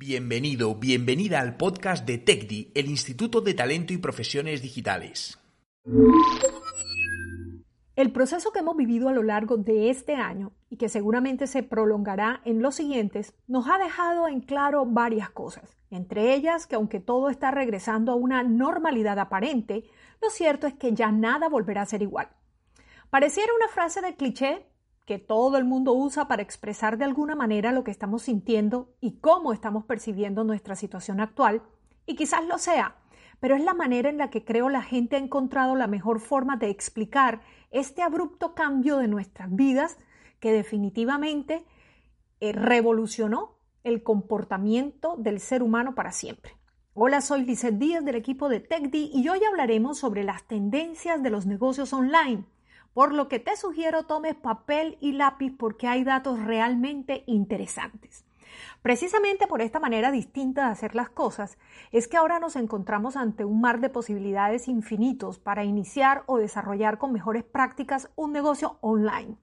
Bienvenido, bienvenida al podcast de TECDI, el Instituto de Talento y Profesiones Digitales. El proceso que hemos vivido a lo largo de este año y que seguramente se prolongará en los siguientes, nos ha dejado en claro varias cosas, entre ellas que aunque todo está regresando a una normalidad aparente, lo cierto es que ya nada volverá a ser igual. Pareciera una frase de cliché que todo el mundo usa para expresar de alguna manera lo que estamos sintiendo y cómo estamos percibiendo nuestra situación actual, y quizás lo sea, pero es la manera en la que creo la gente ha encontrado la mejor forma de explicar este abrupto cambio de nuestras vidas que definitivamente eh, revolucionó el comportamiento del ser humano para siempre. Hola, soy Lizeth Díaz del equipo de TechD y hoy hablaremos sobre las tendencias de los negocios online por lo que te sugiero tomes papel y lápiz porque hay datos realmente interesantes. Precisamente por esta manera distinta de hacer las cosas, es que ahora nos encontramos ante un mar de posibilidades infinitos para iniciar o desarrollar con mejores prácticas un negocio online.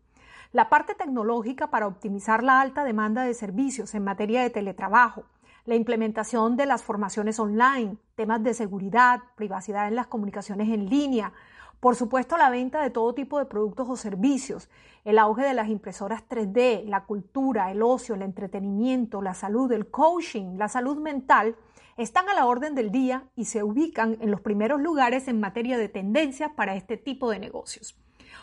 La parte tecnológica para optimizar la alta demanda de servicios en materia de teletrabajo, la implementación de las formaciones online, temas de seguridad, privacidad en las comunicaciones en línea, por supuesto, la venta de todo tipo de productos o servicios, el auge de las impresoras 3D, la cultura, el ocio, el entretenimiento, la salud, el coaching, la salud mental, están a la orden del día y se ubican en los primeros lugares en materia de tendencias para este tipo de negocios.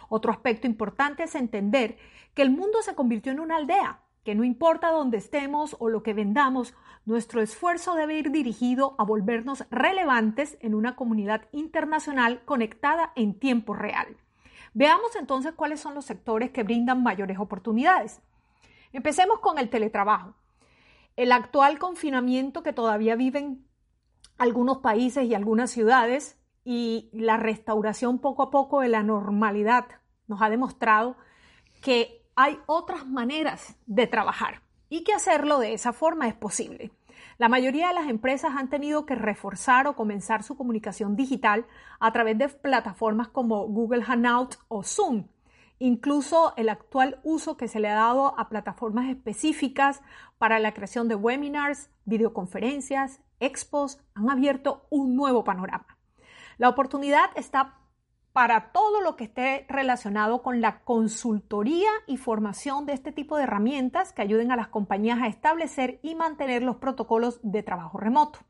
Otro aspecto importante es entender que el mundo se convirtió en una aldea que no importa dónde estemos o lo que vendamos, nuestro esfuerzo debe ir dirigido a volvernos relevantes en una comunidad internacional conectada en tiempo real. Veamos entonces cuáles son los sectores que brindan mayores oportunidades. Empecemos con el teletrabajo. El actual confinamiento que todavía viven algunos países y algunas ciudades y la restauración poco a poco de la normalidad nos ha demostrado que hay otras maneras de trabajar y que hacerlo de esa forma es posible. La mayoría de las empresas han tenido que reforzar o comenzar su comunicación digital a través de plataformas como Google Hangout o Zoom. Incluso el actual uso que se le ha dado a plataformas específicas para la creación de webinars, videoconferencias, expos, han abierto un nuevo panorama. La oportunidad está para todo lo que esté relacionado con la consultoría y formación de este tipo de herramientas que ayuden a las compañías a establecer y mantener los protocolos de trabajo remoto.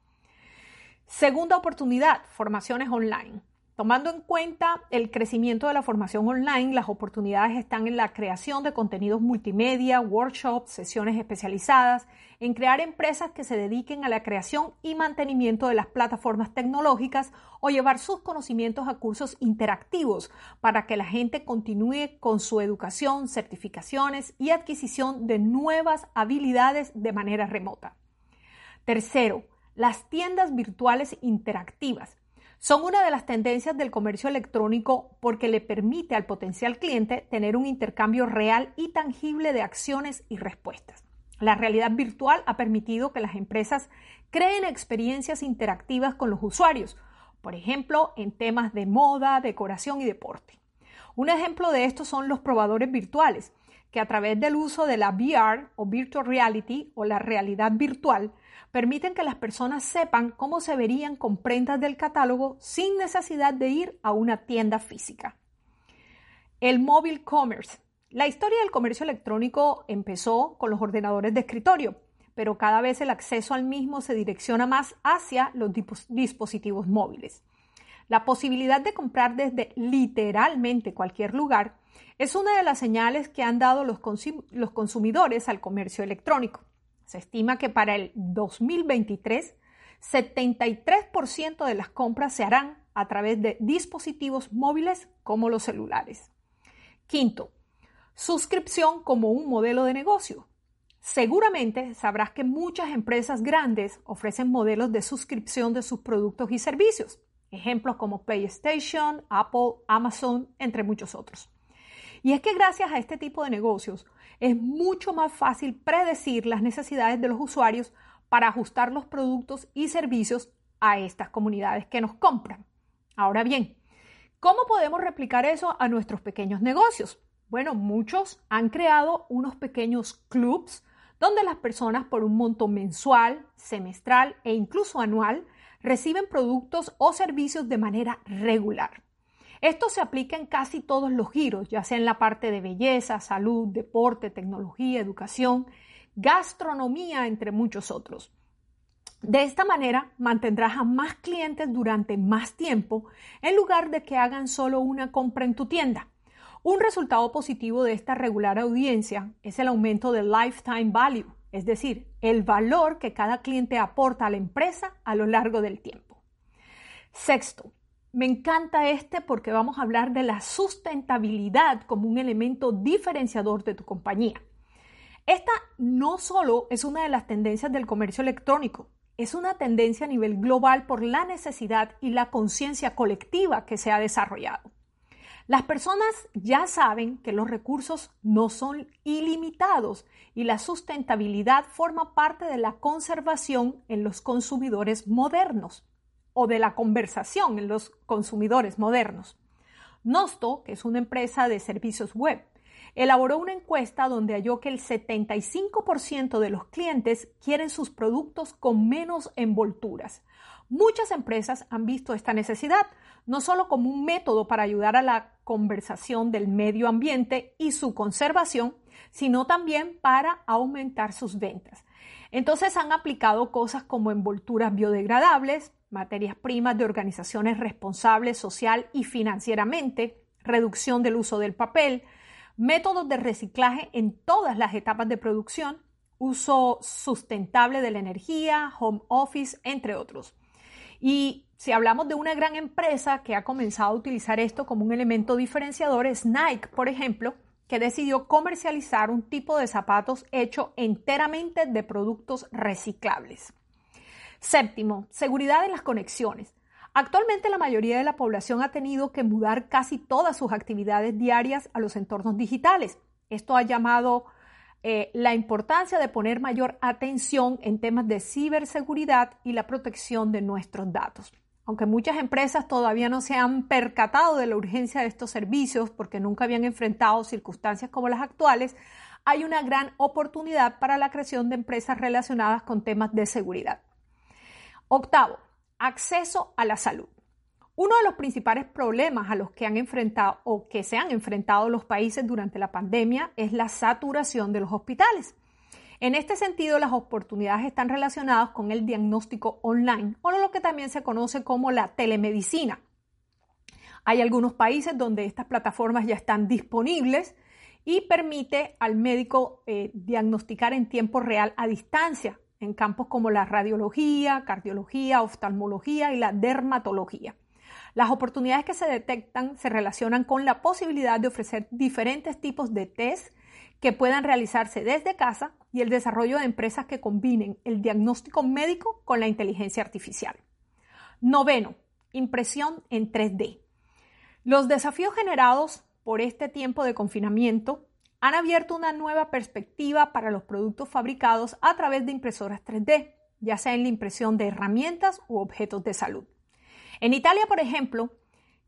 Segunda oportunidad, formaciones online. Tomando en cuenta el crecimiento de la formación online, las oportunidades están en la creación de contenidos multimedia, workshops, sesiones especializadas, en crear empresas que se dediquen a la creación y mantenimiento de las plataformas tecnológicas o llevar sus conocimientos a cursos interactivos para que la gente continúe con su educación, certificaciones y adquisición de nuevas habilidades de manera remota. Tercero, las tiendas virtuales interactivas son una de las tendencias del comercio electrónico porque le permite al potencial cliente tener un intercambio real y tangible de acciones y respuestas. La realidad virtual ha permitido que las empresas creen experiencias interactivas con los usuarios, por ejemplo, en temas de moda, decoración y deporte. Un ejemplo de esto son los probadores virtuales, que a través del uso de la VR o Virtual Reality o la realidad virtual permiten que las personas sepan cómo se verían con prendas del catálogo sin necesidad de ir a una tienda física. El mobile commerce. La historia del comercio electrónico empezó con los ordenadores de escritorio, pero cada vez el acceso al mismo se direcciona más hacia los dispositivos móviles. La posibilidad de comprar desde literalmente cualquier lugar es una de las señales que han dado los, consumidores al comercio electrónico. Se estima que para el 2023, 73% de las compras se harán a través de dispositivos móviles como los celulares. Quinto, suscripción como un modelo de negocio. Seguramente sabrás que muchas empresas grandes ofrecen modelos de suscripción de sus productos y servicios, ejemplos como PlayStation, Apple, Amazon, entre muchos otros. Y es que gracias a este tipo de negocios es mucho más fácil predecir las necesidades de los usuarios para ajustar los productos y servicios a estas comunidades que nos compran. Ahora bien, ¿cómo podemos replicar eso a nuestros pequeños negocios? Bueno, muchos han creado unos pequeños clubs donde las personas por un monto mensual, semestral e incluso anual reciben productos o servicios de manera regular. Esto se aplica en casi todos los giros, ya sea en la parte de belleza, salud, deporte, tecnología, educación, gastronomía, entre muchos otros. De esta manera mantendrás a más clientes durante más tiempo en lugar de que hagan solo una compra en tu tienda. Un resultado positivo de esta regular audiencia es el aumento del lifetime value, es decir, el valor que cada cliente aporta a la empresa a lo largo del tiempo. Sexto, me encanta este porque vamos a hablar de la sustentabilidad como un elemento diferenciador de tu compañía. Esta no solo es una de las tendencias del comercio electrónico, es una tendencia a nivel global por la necesidad y la conciencia colectiva que se ha desarrollado. Las personas ya saben que los recursos no son ilimitados y la sustentabilidad forma parte de la conservación en los consumidores modernos o de la conversación en los consumidores modernos. Nosto, que es una empresa de servicios web, elaboró una encuesta donde halló que el 75% de los clientes quieren sus productos con menos envolturas. Muchas empresas han visto esta necesidad, no solo como un método para ayudar a la conversación del medio ambiente y su conservación, sino también para aumentar sus ventas. Entonces han aplicado cosas como envolturas biodegradables, materias primas de organizaciones responsables social y financieramente, reducción del uso del papel, métodos de reciclaje en todas las etapas de producción, uso sustentable de la energía, home office, entre otros. Y si hablamos de una gran empresa que ha comenzado a utilizar esto como un elemento diferenciador, es Nike, por ejemplo, que decidió comercializar un tipo de zapatos hecho enteramente de productos reciclables. Séptimo, seguridad en las conexiones. Actualmente la mayoría de la población ha tenido que mudar casi todas sus actividades diarias a los entornos digitales. Esto ha llamado eh, la importancia de poner mayor atención en temas de ciberseguridad y la protección de nuestros datos. Aunque muchas empresas todavía no se han percatado de la urgencia de estos servicios porque nunca habían enfrentado circunstancias como las actuales, hay una gran oportunidad para la creación de empresas relacionadas con temas de seguridad. Octavo, acceso a la salud. Uno de los principales problemas a los que han enfrentado o que se han enfrentado los países durante la pandemia es la saturación de los hospitales. En este sentido, las oportunidades están relacionadas con el diagnóstico online o lo que también se conoce como la telemedicina. Hay algunos países donde estas plataformas ya están disponibles y permite al médico eh, diagnosticar en tiempo real a distancia en campos como la radiología, cardiología, oftalmología y la dermatología. Las oportunidades que se detectan se relacionan con la posibilidad de ofrecer diferentes tipos de test que puedan realizarse desde casa y el desarrollo de empresas que combinen el diagnóstico médico con la inteligencia artificial. Noveno, impresión en 3D. Los desafíos generados por este tiempo de confinamiento han abierto una nueva perspectiva para los productos fabricados a través de impresoras 3D, ya sea en la impresión de herramientas u objetos de salud. En Italia, por ejemplo,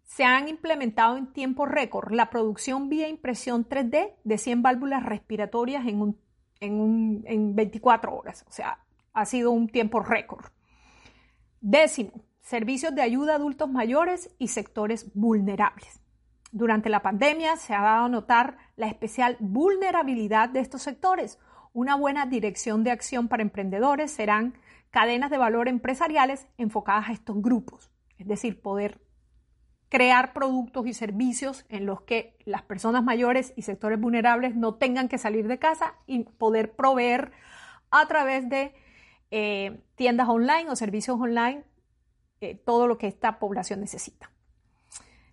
se han implementado en tiempo récord la producción vía impresión 3D de 100 válvulas respiratorias en, en 24 horas. O sea, ha sido un tiempo récord. Décimo, servicios de ayuda a adultos mayores y sectores vulnerables. Durante la pandemia se ha dado a notar la especial vulnerabilidad de estos sectores. Una buena dirección de acción para emprendedores serán cadenas de valor empresariales enfocadas a estos grupos, es decir, poder crear productos y servicios en los que las personas mayores y sectores vulnerables no tengan que salir de casa y poder proveer a través de eh, tiendas online o servicios online eh, todo lo que esta población necesita.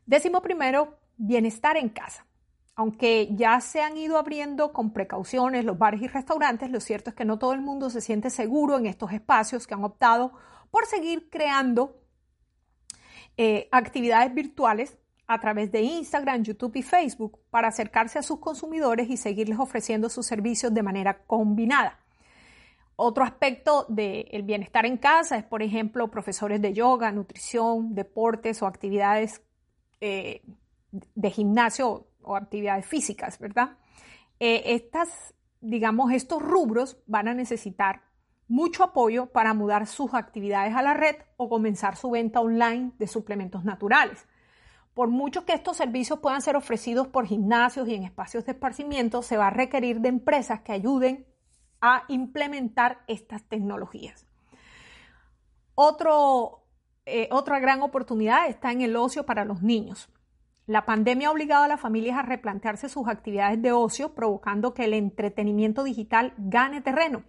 Décimo primero, bienestar en casa. Aunque ya se han ido abriendo con precauciones los bares y restaurantes, lo cierto es que no todo el mundo se siente seguro en estos espacios que han optado por seguir creando eh, actividades virtuales a través de Instagram, YouTube y Facebook para acercarse a sus consumidores y seguirles ofreciendo sus servicios de manera combinada. Otro aspecto del bienestar en casa es, por ejemplo, profesores de yoga, nutrición, deportes o actividades eh, de gimnasio o actividades físicas, ¿verdad? Eh, estas digamos, estos rubros van a necesitar mucho apoyo para mudar sus actividades a la red o comenzar su venta online de suplementos naturales. Por mucho que estos servicios puedan ser ofrecidos por gimnasios y en espacios de esparcimiento, se va a requerir de empresas que ayuden a implementar estas tecnologías. Eh, otra gran oportunidad está en el ocio para los niños. La pandemia ha obligado a las familias a replantearse sus actividades de ocio, provocando que el entretenimiento digital gane terreno.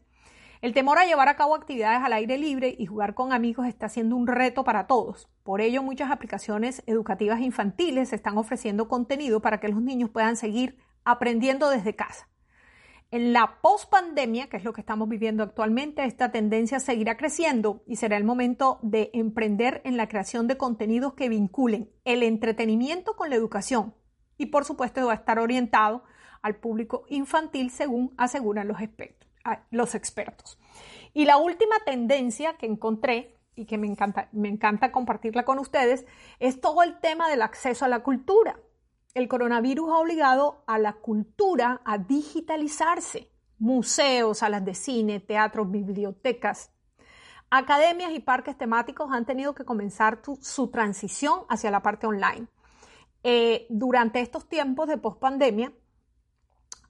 El temor a llevar a cabo actividades al aire libre y jugar con amigos está siendo un reto para todos. Por ello, muchas aplicaciones educativas infantiles están ofreciendo contenido para que los niños puedan seguir aprendiendo desde casa. En la post-pandemia, que es lo que estamos viviendo actualmente, esta tendencia seguirá creciendo y será el momento de emprender en la creación de contenidos que vinculen el entretenimiento con la educación y por supuesto va a estar orientado al público infantil según aseguran los, expertos. Y la última tendencia que encontré y que me encanta compartirla con ustedes es todo el tema del acceso a la cultura el coronavirus ha obligado a la cultura a digitalizarse. Museos, salas de cine, teatros, bibliotecas, academias y parques temáticos han tenido que comenzar su transición hacia la parte online. Eh, durante estos tiempos de pospandemia,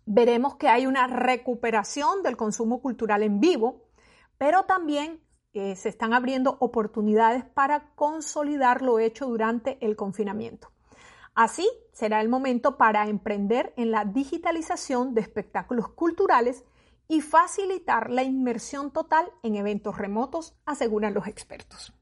veremos que hay una recuperación del consumo cultural en vivo, pero también eh, se están abriendo oportunidades para consolidar lo hecho durante el confinamiento. Así será el momento para emprender en la digitalización de espectáculos culturales y facilitar la inmersión total en eventos remotos, aseguran los expertos.